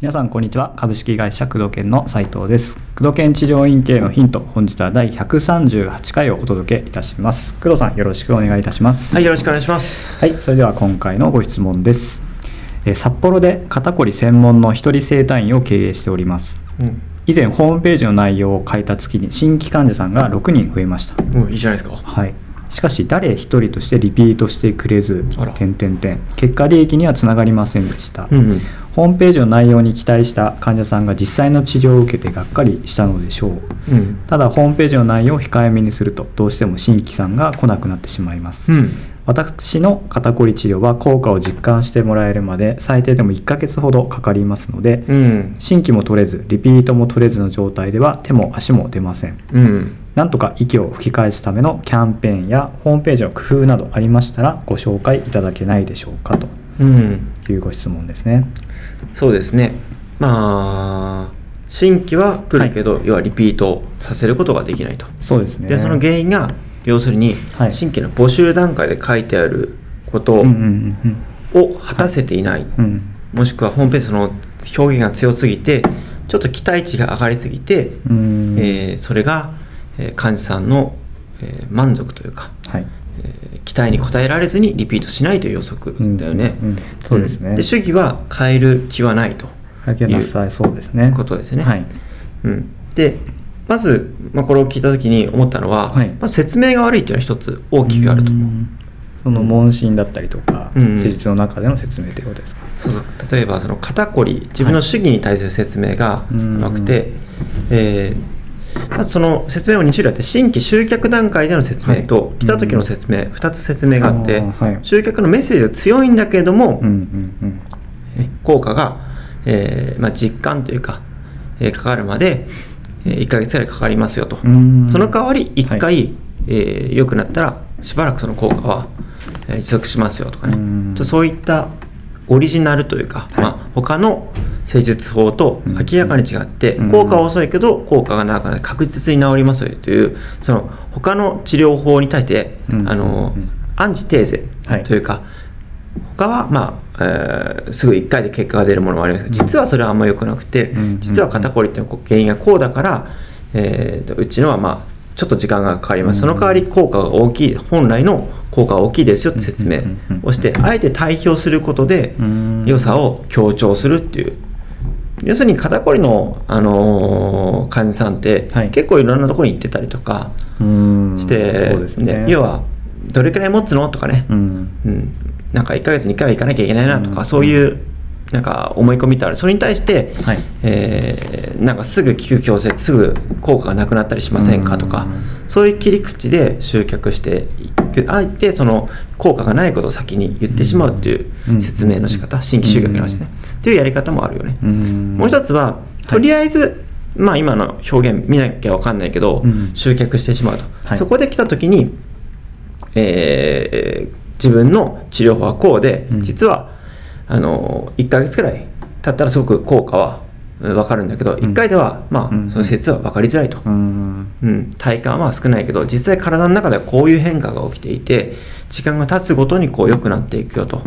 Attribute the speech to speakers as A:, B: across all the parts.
A: 皆さんこんにちは。株式会社工藤研の斉藤です。工藤研治療院系のヒント本日は第138回をお届けいたします。工藤さんよろしくお願いいたします。
B: はい、よろしくお願いします。
A: はいそれでは今回のご質問です。えー札幌で肩こり専門の一人整体院を経営しております。
B: うん、
A: 以前ホームページの内容を変えた月に新規患者さんが6人増えました。
B: うん、いいじゃないですか。
A: はい。しかし誰一人としてリピートしてくれず
B: あら。
A: 点々点結果利益にはつながりませんでした、
B: うん、うん、
A: ホームページの内容に期待した患者さんが実際の治療を受けてがっかりしたのでしょう。
B: うん、
A: ただホームページの内容を控えめにするとどうしても新規さんが来なくなってしまいます、
B: うん、
A: 私の肩こり治療は効果を実感してもらえるまで最低でも1ヶ月ほどかかりますので、
B: うん、
A: 新規も取れずリピートも取れずの状態では手も足も出ません。
B: うん、
A: なんとか息を吹き返すためのキャンペーンやホームページの工夫などありましたらご紹介いただけないでしょうかと
B: うん、
A: いうご質問ですね。
B: そうですね。まあ、新規は来るけど、要はリピートさせることができないと。
A: そうですね。
B: で、その原因が、要するに、
A: はい。
B: 新規の募集段階で書いてあることを果たせていない。もしくはホームページその表現が強すぎて、ちょっと期待値が上がりすぎて、
A: うん。
B: えーそれが、えー患者さんの、えー満足というか、
A: はい。
B: えー期待に応えられずにリピートしないという予測だよね。
A: うん。うんそうですね。
B: ん。で主義は変える気はないと
A: いそうですね。
B: ことですね。
A: はい。
B: うん、でまず、まあ、これを聞いた時に思ったのは、
A: はい。
B: まあ、説明が悪いっていうのは一つ大きくあると思う。
A: ん。その問診だったりとか、
B: うん
A: 施術の中での説明ということですか？
B: そうそう。例えばその肩こり自分の主義に対する説明がなくて、えーまずその説明も2種類あって新規集客段階での説明と、
A: はい。
B: 来た時の説明、2つ説明があって
A: はい。
B: 集客のメッセージが強いんだけれども、
A: うんうん
B: え効果が、えーまあ、実感というか、えーかかるまで、え1ヶ月ぐらいかかりますよと、
A: うん。
B: その代わり1回、
A: はい。
B: えー良くなったらしばらくその効果は、えー持続しますよとかね、そういったオリジナルというか、
A: はい。
B: まあ、他の施術法と
A: うん。
B: 明らかに違って、
A: うん。
B: 効果は遅いけど効果が長くなって確実に治りますよというその他の治療法に対して、
A: うん。
B: あの
A: うん。
B: アンチテーゼ
A: はい。
B: というか、他は、まあえーすぐ1回で結果が出るものもありますけど実はそれはあんま良くなくて、
A: うん。
B: 実は肩こりっていうのは原因がこうだから、えーとうちのはまあちょっと時間がかかります、
A: うん。
B: その代わり効果が大きい本来の効果が大きいですよって説明をしてあえて対比をすることで
A: うん。
B: 良さを強調するっていう。要するに肩こりの、あのー患者さんって、
A: はい。
B: 結構いろんなところに行ってたりとか
A: うん。
B: して、
A: ね。
B: 要はどれくらい持つの？とかね、
A: うん。
B: うん、なんか1ヶ月に1回は行かなきゃいけないなとか、
A: うん。
B: そういうなんか思い込みってある。それに対して、
A: はい。
B: えーなんかすぐ効く強制すぐ効果がなくなったりしませんかとか、
A: うん。
B: そういう切り口で集客していく。あえてその効果がないことを先に言ってしまうっていう
A: うん。
B: 説明の仕方、
A: うん。
B: 新規集客に関してね、っていうやり方もあるよね、
A: うん。
B: もう一つはとりあえず、まあ今の表現見なきゃ分かんないけど、
A: うん。
B: 集客してしまうと、
A: はい。
B: そこで来た時に、えー自分の治療法はこうで、
A: うん。
B: 実はあの1ヶ月くらい経ったらすごく効果はうん分かるんだけど、
A: ん。
B: 1回では、まあ
A: うん
B: その説は分かりづらいと、
A: うん
B: うん、体感は少ないけど実際体の中ではこういう変化が起きていて時間が経つごとにこう良くなっていくよと。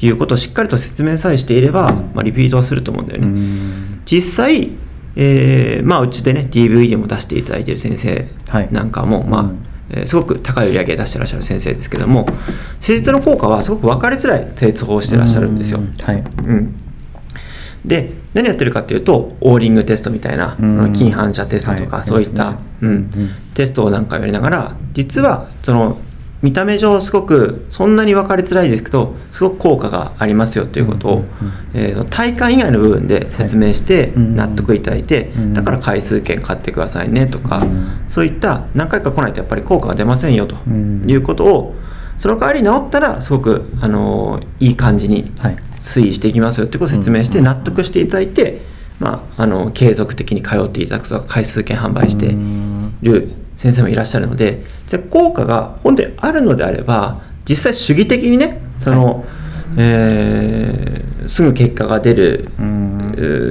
B: いうことをしっかりと説明さえしていれば、まあ、リピートはすると思うんだよ
A: う
B: ね、
A: ん。
B: 実際、えーまあ、うちでね DVD も出していただいている先生
A: はい。
B: なんかも、まあ
A: うん
B: えーすごく高い売り上げ出してらっしゃる先生ですけども施術の効果はすごく分かりづらい施術法をしてらっしゃるんですよ、
A: うはい。
B: うん、で何やってるかっていうとオーリングテストみたいな、
A: う
B: 反射テストとか、
A: はい。
B: そういった、うん。テストをなんかやりながら実はその見た目上すごくそんなに分かりづらいですけどすごく効果がありますよということを、え体感以外の部分で説明して
A: うん
B: 納得いただいて、
A: うん
B: だから回数券買ってくださいねとか、
A: うん
B: そういった何回か来ないとやっぱり効果が出ませんよと
A: うん
B: いうことをその代わり治ったらすごく、あのいい感じに
A: はい。
B: 推移していきますよっていうことを説明して
A: うん
B: 納得していただいて、まあ、あの継続的に通っていただくとか回数券販売して
A: うん
B: いる先生もいらっしゃるのでじゃあ効果が本当にあるのであれば実際主義的にねその、えーすぐ結果が出る、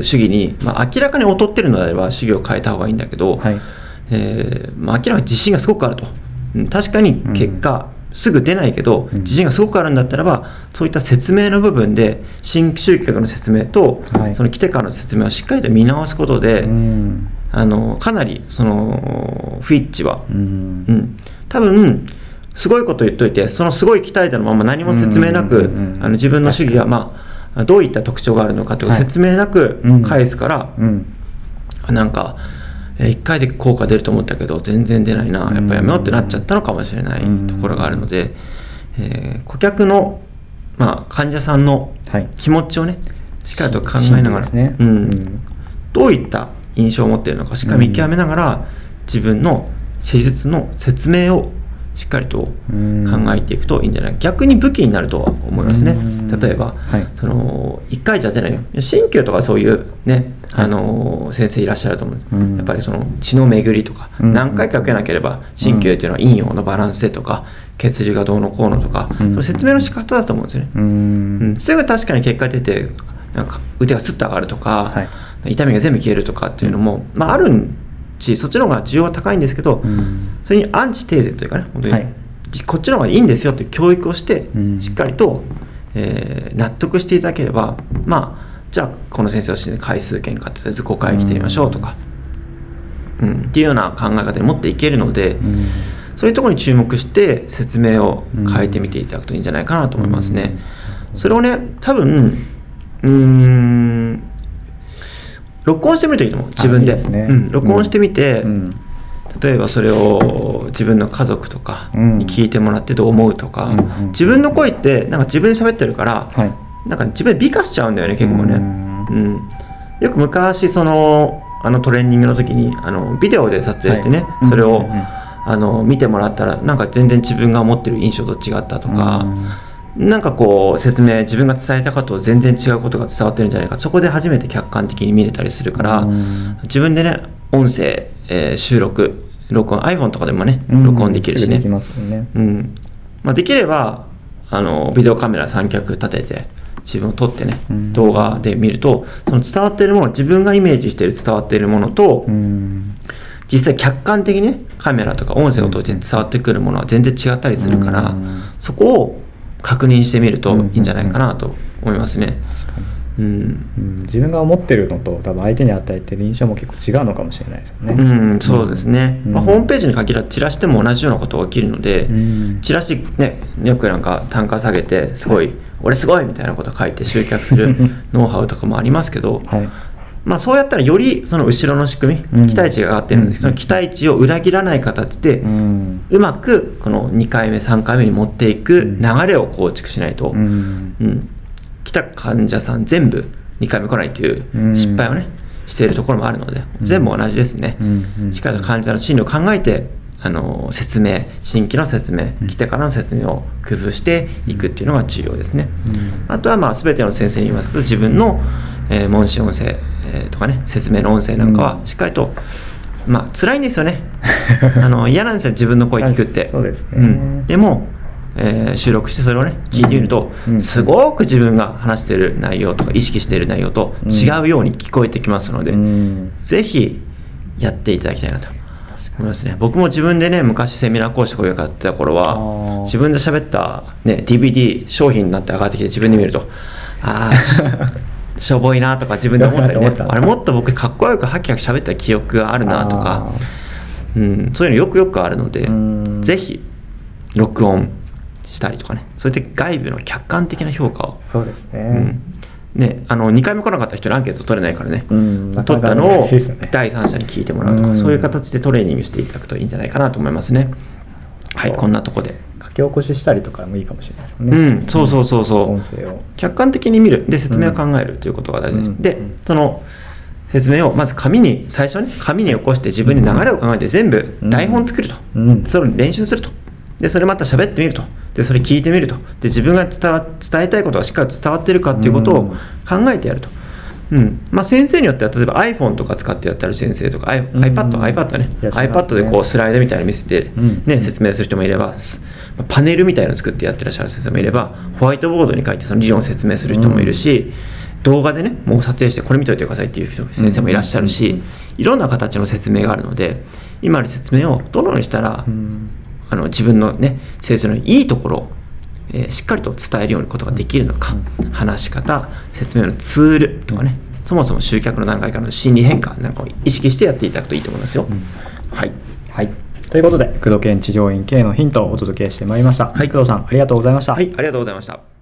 B: 主義に、まあ、明らかに劣ってるのであれば主義を変えた方がいいんだけど、
A: はい。
B: えーまあ、明らかに自信がすごくあると。うん確かに結果、すぐ出ないけど
A: うん。
B: 自信がすごくあるんだったらばそういった説明の部分で新集客の説明と、
A: はい。
B: その来てからの説明をしっかりと見直すことで、
A: うん。
B: あのかなりそのフィッチは、
A: うん。
B: うん、多分すごいこと言っといてそのすごい期待度のまま何も説明なく、自分の主義が、まあ、どういった特徴があるのかという
A: はい。
B: 説明なく
A: うん。
B: 返すから、
A: うん。
B: なんか、え1回で効果出ると思ったけど全然出ないなやっぱやめようってなっちゃったのかもしれないところがあるので、えー顧客の、まあ、患者さんの
A: はい。
B: 気持ちをねしっかりと考えながら、
A: ね
B: うん
A: うん。
B: どういった印象を持っているのかしっかり見極めながら、自分の施術の説明をしっかりと
A: うん。
B: 考えていくといいんじゃない？逆に武器になるとは思いますね。
A: うん。
B: 例えば、
A: はい。
B: その1回じゃ出ないよ。鍼灸とかそういうね、
A: はい。
B: あの先生いらっしゃると思う、
A: うん。
B: やっぱりその血の巡りとか、
A: うん。
B: 何回か受けなければ鍼灸っていうのは陰陽のバランスでとか血流がどうのこうのとか、
A: うん。
B: その説明の仕方だと思うんですよね、
A: う
B: うん。
A: ん
B: すぐ確かに結果出てなんか腕がスッと上がるとか、
A: はい。
B: 痛みが全部消えるとかっていうのも、まあ、あるしそっちの方が需要は高いんですけど、
A: うん。
B: それにアンチテーゼというかね本当に、
A: はい。
B: こっちの方がいいんですよっていう教育をして、
A: うん。
B: しっかりと、えー納得していただければまあじゃあこの先生をして回数券買ってとりあえず5回来てみましょうとか、うん。っていうような考え方に持っていけるので、
A: うん。
B: そういうところに注目して説明を変えてみていただくといいんじゃないかなと思いますね。それをね多分うーん録音してみるといいと思う。自分で。
A: ね。
B: うん、録音してみて、
A: うん。
B: 例えばそれを自分の家族とかに聞いてもらってどう思うとか、
A: うんうん
B: 自分の声ってなんか自分で喋ってるから、
A: はい。
B: なんか自分で美化しちゃうんだよね結構ね、
A: う
B: うん。んよく昔そのあのトレーニングの時にあのビデオで撮影してね、
A: はい。
B: それを、あの見てもらったらなんか全然自分が思ってる印象と違ったとか、なんかこう説明自分が伝えたことと全然違うことが伝わってるんじゃないか。そこで初めて客観的に見れたりするから、
A: うん。
B: 自分でね音声、えー収録録音 iPhone とかでもね
A: うん。
B: 録音できるしね、
A: すぐできますよね。
B: うん。まあ、できればあのビデオカメラ三脚立てて自分を撮ってね、
A: うん。
B: 動画で見るとその伝わっているもの自分がイメージしている伝わっているものと、
A: うん。
B: 実際客観的にねカメラとか音声を通じて伝わってくるものは全然違ったりするから、
A: うん。
B: そこを確認してみるといいんじゃないかなと思いますね。うん。
A: うん。自分が思ってるのと多分相手に与えてる印象も結構違うのかもしれないですよね。
B: うん、そうですね、
A: うん。
B: まあ、ホームページに限らずチラシでも同じようなことが起きるので、
A: うん。
B: チラシねよくなんか単価下げてすごい、俺すごいみたいなこと書いて集客する ノウハウとかもありますけど、
A: はい
B: まあ、そうやったらよりその後ろの仕組
A: うん。
B: み期待値が上がってるので、
A: うん。
B: その期待値を裏切らない形で、
A: うん。
B: うまくこの2回目3回目に持っていく
A: うん。
B: 流れを構築しないと、
A: うん。
B: うん。来た患者さん全部2回目来ないという
A: うん。
B: 失敗をね、しているところもあるので、
A: うん。
B: 全部同じですね、しっかりと患者の心理を考えてあの説明新規の説明
A: うん。
B: 来てからの説明を工夫していくっていうのが重要ですね、
A: うん。
B: あとはまあ全ての先生に言いますけど自分の、えー問診音声、えーとかね説明の音声なんかは
A: うん。
B: しっかりと、まあ辛いんですよね。あの嫌なんですよ自分の声聞くって。
A: そうですね。
B: うん、でも、えー収録してそれをね聞いてみると、
A: うん。
B: すごく自分が話している内容とか意識している内容と
A: うん
B: 違うように聞こえてきますので、
A: うん。
B: ぜひやっていただきたいなと思いますね。僕も自分でね昔セミナー講師こういうやってた頃
A: あ
B: は
A: ー。
B: 自分で喋った、ね、DVD 商品になって上がってきて自分で見るとああし しょぼいなとか自分で思ったりね。あれもっと僕かっこよくハキハキ喋った記憶があるなとか、うん、そういうのよくよくあるので
A: うん。
B: ぜひ録音したりとかね。そうやって外部の客観的な評価を、
A: そうですね、
B: うんね、あの2回目来なかった人にアンケート取れないからね、
A: うんなか
B: 取
A: なか
B: ったのを第三者に聞いてもらうとか、
A: うん。
B: そういう形でトレーニングしていただくといいんじゃないかなと思いますね。はいこんなとこで。
A: 書き起こししたりとかもいいかもしれないですね。
B: うんそうそうそうそう。
A: 音声を。
B: 客観的に見る。で説明を考えるということが大事、
A: うん。
B: でその説明をまず紙に最初ね紙に起こして自分で流れを考えて全部台本作ると、
A: うん。
B: それを練習すると。でそれまた喋ってみるとでそれ聞いてみると。で自分が伝わ伝えたいことがしっかり伝わってるかっていうことを
A: うん。
B: 考えてやると、うん。まあ、先生によっては例えば iPhone とか使ってやってる先生とか i-
A: うん。
B: iPad、iPad ね。
A: いらっしゃいます
B: iPad でこうスライドみたいに見せて、
A: うん。
B: ね、説明する人もいればすパネルみたいなの作ってやってらっしゃる先生もいればホワイトボードに書いてその理論を説明する人もいるし、動画でねもう撮影してこれ見といてくださいっていう人先生もいらっしゃるし、
A: うん。
B: いろんな形の説明があるので今の説明をどのようにしたら、
A: うん
B: あの自分のね先生のいいところを、えーしっかりと伝えるようなことができるのか、話し方説明のツールとかねそもそも集客の段階からの心理変化なんかを意識してやっていただくといいと思いますよ、はい
A: はい。ということで、工藤研治療院系のヒントをお届けしてまいりました。
B: はい
A: 工藤さん、ありがとうございました。
B: はいありがとうございました